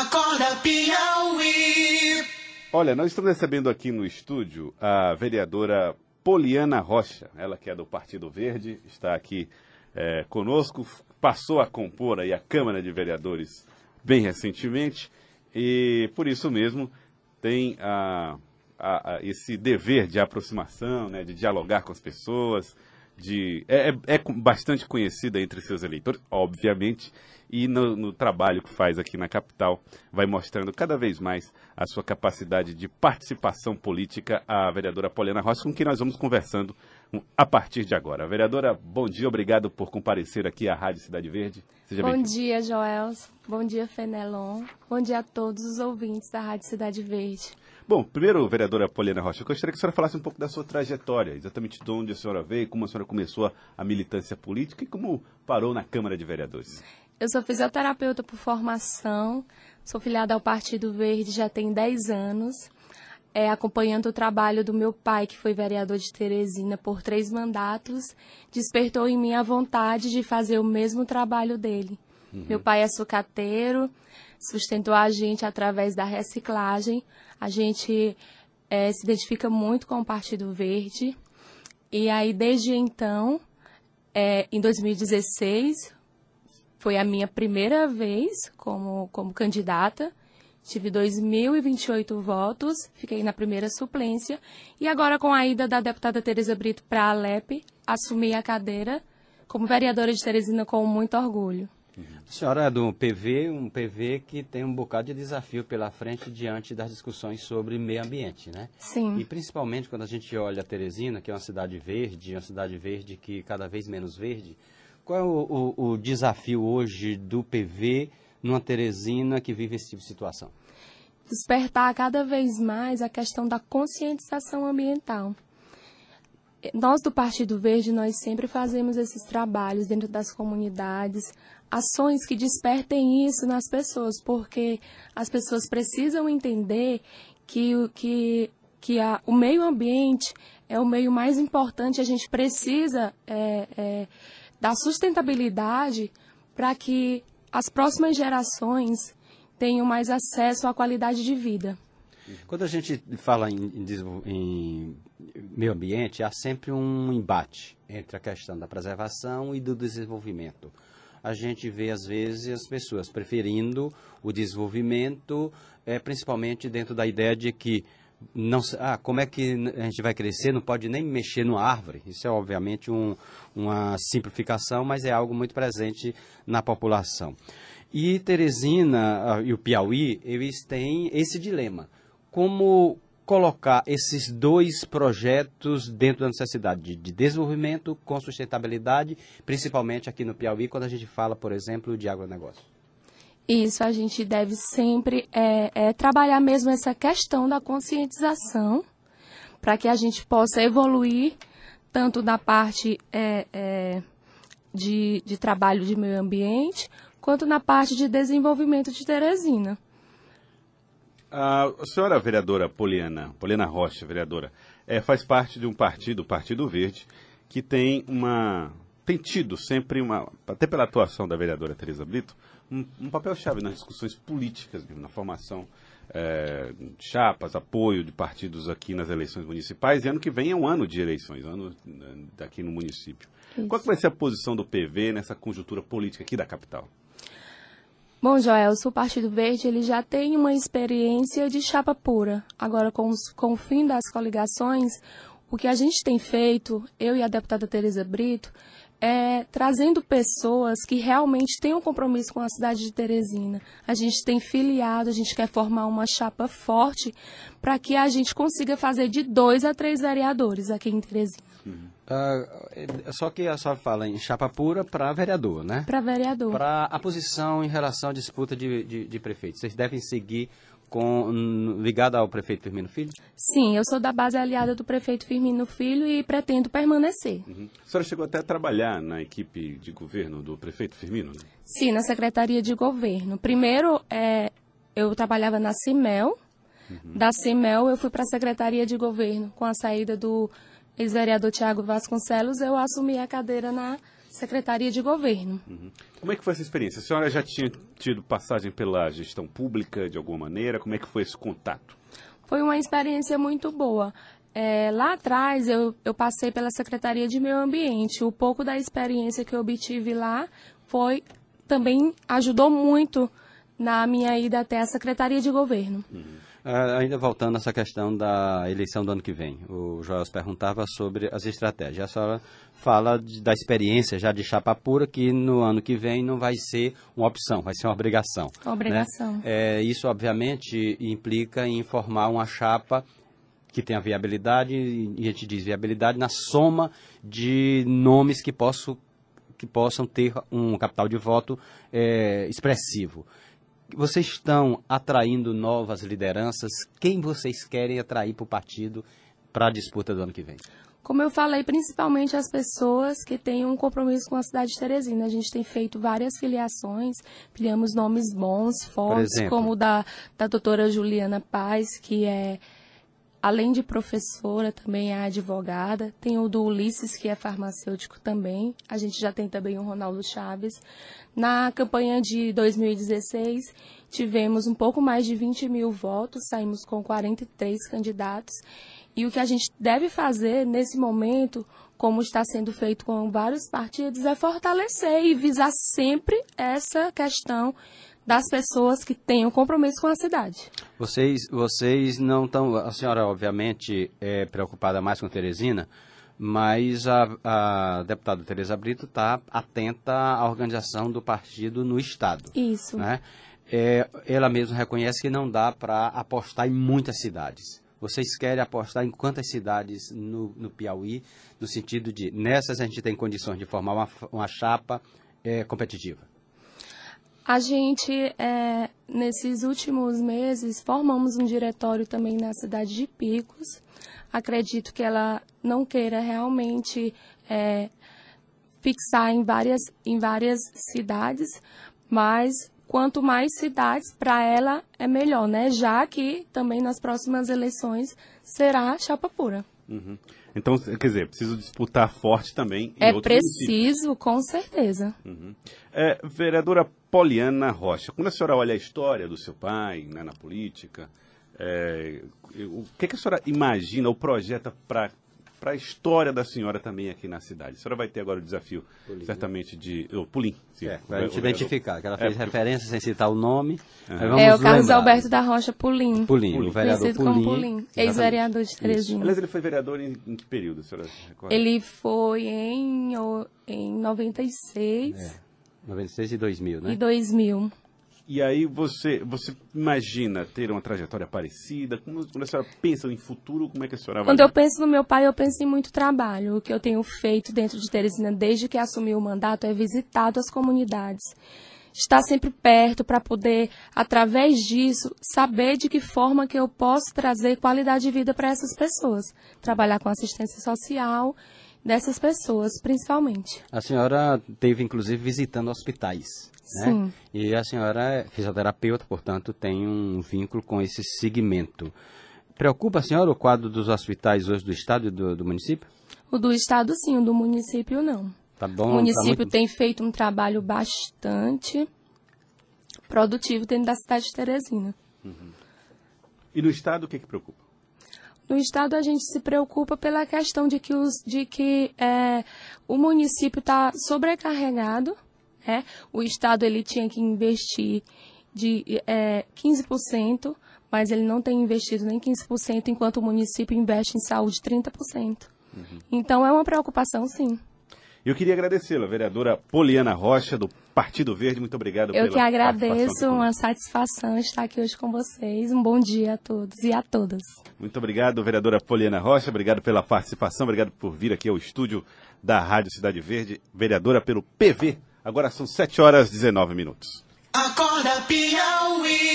Acorda Piauí. Olha, nós estamos recebendo aqui no estúdio a vereadora Poliana Rocha, ela que é do Partido Verde, está aqui é, conosco, passou a compor aí a Câmara de Vereadores bem recentemente e por isso mesmo tem a, a, a esse dever de aproximação, né, de dialogar com as pessoas, de é, é, é bastante conhecida entre seus eleitores, obviamente, e no, no, trabalho que faz aqui na capital vai mostrando cada vez mais a sua capacidade de participação política, a vereadora Poliana Rocha, com quem nós vamos conversando a partir de agora. Vereadora, bom dia, obrigado por comparecer aqui à Rádio Cidade Verde. Seja bom dia, Joels. Bom dia, Fenelon. Bom dia a todos os ouvintes da Rádio Cidade Verde. Bom, primeiro, vereadora Poliana Rocha, eu gostaria que a senhora falasse um pouco da sua trajetória, exatamente de onde a senhora veio, como a senhora começou a militância política e como parou na Câmara de Vereadores. Eu sou fisioterapeuta por formação, sou filiada ao Partido Verde já tem 10 anos, é, acompanhando o trabalho do meu pai, que foi vereador de Teresina por três mandatos, despertou em mim a vontade de fazer o mesmo trabalho dele. Uhum. Meu pai é sucateiro, sustentou a gente através da reciclagem. A gente é, se identifica muito com o Partido Verde. E aí, desde então, é, em 2016, foi a minha primeira vez como, como candidata. Tive 2.028 votos, fiquei na primeira suplência. E agora, com a ida da deputada Tereza Brito para a Alep, assumi a cadeira como vereadora de Teresina com muito orgulho. A senhora é do PV, um PV que tem um bocado de desafio pela frente diante das discussões sobre meio ambiente, né? Sim. E principalmente quando a gente olha a Teresina, que é uma cidade verde, uma cidade verde que cada vez menos verde, qual é o, o, o desafio hoje do PV numa Teresina que vive esse tipo de situação? Despertar cada vez mais a questão da conscientização ambiental. Nós do Partido Verde, nós sempre fazemos esses trabalhos dentro das comunidades, ações que despertem isso nas pessoas, porque as pessoas precisam entender que, que, que a, o meio ambiente é o meio mais importante, a gente precisa é, é, da sustentabilidade para que as próximas gerações tenham mais acesso à qualidade de vida. Quando a gente fala em, em, em, meio ambiente, há sempre um embate entre a questão da preservação e do desenvolvimento. A gente vê, às vezes, as pessoas preferindo o desenvolvimento, é, principalmente dentro da ideia de que não, ah, como é que a gente vai crescer? Não pode nem mexer numa árvore. Isso é obviamente um, uma simplificação, mas é algo muito presente na população. E Teresina ah, e o Piauí, eles têm esse dilema. Como colocar esses dois projetos dentro da necessidade de, de desenvolvimento com sustentabilidade, principalmente aqui no Piauí, quando a gente fala, por exemplo, de agronegócio? Isso, a gente deve sempre é, é, trabalhar mesmo essa questão da conscientização para que a gente possa evoluir tanto da parte é, é, de, de trabalho de meio ambiente, quanto na parte de desenvolvimento de Teresina. A senhora vereadora Poliana, Poliana Rocha, vereadora, é, faz parte de um partido, o Partido Verde, que tem uma tem tido sempre uma, até pela atuação da vereadora Tereza Brito, um, um papel-chave nas discussões políticas, na formação é, de chapas, apoio de partidos aqui nas eleições municipais. E ano que vem é um ano de eleições, ano né, daqui no município. Isso. Qual vai ser a posição do PV nessa conjuntura política aqui da capital? Bom, Joel, o Partido Verde ele já tem uma experiência de chapa pura. Agora, com, os, com o fim das coligações, o que a gente tem feito, eu e a deputada Tereza Brito, é, trazendo pessoas que realmente têm um compromisso com a cidade de Teresina. A gente tem filiado, a gente quer formar uma chapa forte para que a gente consiga fazer de dois a três vereadores aqui em Teresina. Uhum. Uh, só que a senhora fala em chapa pura para vereador, né? Para vereador. Para a posição em relação à disputa de, de, de prefeitos. Vocês devem seguir com, ligada ao prefeito Firmino Filho? Sim, eu sou da base aliada do prefeito Firmino Filho e pretendo permanecer. Uhum. A senhora chegou até a trabalhar na equipe de governo do prefeito Firmino? Né? Sim, na secretaria de governo. Primeiro, é, eu trabalhava na CIMEL. Uhum. Da CIMEL, eu fui para a secretaria de governo. Com a saída do ex-vereador Tiago Vasconcelos, eu assumi a cadeira na Secretaria de Governo. Como é que foi essa experiência? A senhora já tinha tido passagem pela gestão pública de alguma maneira? Como é que foi esse contato? Foi uma experiência muito boa. É, lá atrás eu, eu passei pela Secretaria de Meio Ambiente. O pouco da experiência que eu obtive lá foi também ajudou muito na minha ida até a Secretaria de Governo. Ah, ainda voltando a essa questão da eleição do ano que vem, o Joel perguntava sobre as estratégias. A senhora fala de- da experiência já de chapa pura, que no ano que vem não vai ser uma opção, vai ser uma obrigação. Obrigação. né? É, isso, obviamente, implica em formar uma chapa que tenha viabilidade, e a gente diz viabilidade na soma de nomes que possam, que possam ter um capital de voto é, expressivo. Vocês estão atraindo novas lideranças? Quem vocês querem atrair para o partido para a disputa do ano que vem? Como eu falei, principalmente as pessoas que têm um compromisso com a cidade de Teresina. A gente tem feito várias filiações, filiamos nomes bons, fortes, exemplo? como o da, da doutora Juliana Paz, que é, além de professora, também é advogada. Tem o do Ulisses, que é farmacêutico também. A gente já tem também o Ronaldo Chaves. Na campanha de 2016, tivemos um pouco mais de 20 mil votos, saímos com 43 candidatos. E o que a gente deve fazer nesse momento, como está sendo feito com vários partidos, é fortalecer e visar sempre essa questão das pessoas que têm um compromisso com a cidade. Vocês, vocês não estão. A senhora, obviamente, é preocupada mais com Teresina, mas a, a deputada Tereza Brito está atenta à organização do partido no Estado. Isso. né? É, ela mesma reconhece que não dá para apostar em muitas cidades. Vocês querem apostar em quantas cidades no, no Piauí, no sentido de nessas a gente tem condições de formar uma, uma chapa é, competitiva? A gente, é, nesses últimos meses, formamos um diretório também na cidade de Picos. Acredito que ela não queira realmente é, fixar em várias, em várias cidades, mas quanto mais cidades, para ela é melhor, né? Já que também nas próximas eleições será chapa pura. Uhum. Então, quer dizer, preciso disputar forte também em É outros municípios. preciso, com certeza. É, vereadora Poliana Rocha, quando a senhora olha a história do seu pai né, na política, é, o que, que a senhora imagina ou projeta para a história da senhora também aqui na cidade? A senhora vai ter agora o desafio, certamente, de. Oh, Pulim, sim. É, para a gente identificar, que ela fez É, referência sem citar o nome. mas É o Carlos lembrar. Alberto da Rocha Pulim. Pulim, o vereador Conhecido Pulim. como Pulim, ex-vereador de Teresina. Aliás, ele foi vereador em, em que período, a senhora recorda? Ele foi em, em 96 É, 96 e 2000, né? e 2000. E aí você, você imagina ter uma trajetória parecida? Como, quando a senhora pensa em futuro, como é que a senhora vai... Quando eu penso no meu pai, eu penso em muito trabalho. O que eu tenho feito dentro de Teresina desde que assumi o mandato é visitado as comunidades. Estar sempre perto para poder, através disso, saber de que forma que eu posso trazer qualidade de vida para essas pessoas. Trabalhar com assistência social dessas pessoas, principalmente. A senhora teve, inclusive, visitando hospitais. Né? Sim. E a senhora é fisioterapeuta, portanto, tem um vínculo com esse segmento. Preocupa a senhora o quadro dos hospitais hoje do Estado e do, do município? O do estado, sim, o do município, não. Tá bom? O tá município muito- tem feito um trabalho bastante produtivo dentro da cidade de Teresina. E no Estado, o que que preocupa? No estado, a gente se preocupa pela questão de que, os, de que é, o município está sobrecarregado. né? O estado ele tinha que investir de é, 15%, mas ele não tem investido nem 15%, enquanto o município investe em saúde 30%. Então, é uma preocupação, sim. Eu queria agradecê-la, vereadora Poliana Rocha, do Partido Verde. Muito obrigado Eu pela que agradeço, uma satisfação estar aqui hoje com vocês. Um bom dia a todos e a todas. Muito obrigado, vereadora Poliana Rocha. Obrigado pela participação. Obrigado por vir aqui ao estúdio da Rádio Cidade Verde. Vereadora pelo PV. Agora são 7 horas e 19 minutos. Acorda Piauí.